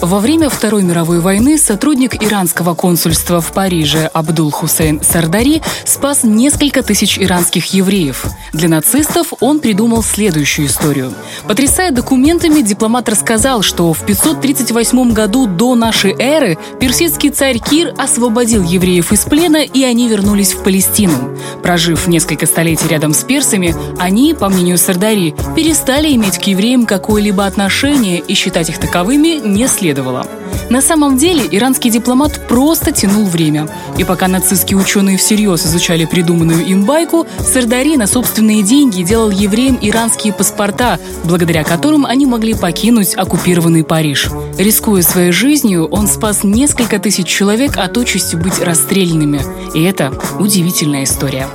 Во время Второй мировой войны сотрудник иранского консульства в Париже Абдул Хусейн Сардари спас несколько тысяч иранских евреев. Для нацистов он придумал следующую историю. Потрясая документами, дипломат рассказал, что в 538 году до нашей эры персидский царь Кир освободил евреев из плена, и они вернулись в Палестину. Прожив несколько столетий рядом с персами, они, по мнению Сардари, перестали иметь к евреям какое-либо отношение и считать их таковыми не следует следовало. На самом деле иранский дипломат просто тянул время. И пока нацистские ученые всерьез изучали придуманную им байку, Сардари на собственные деньги делал евреям иранские паспорта, благодаря которым они могли покинуть оккупированный Париж. Рискуя своей жизнью, он спас несколько тысяч человек от участи быть расстрелянными. И это удивительная история.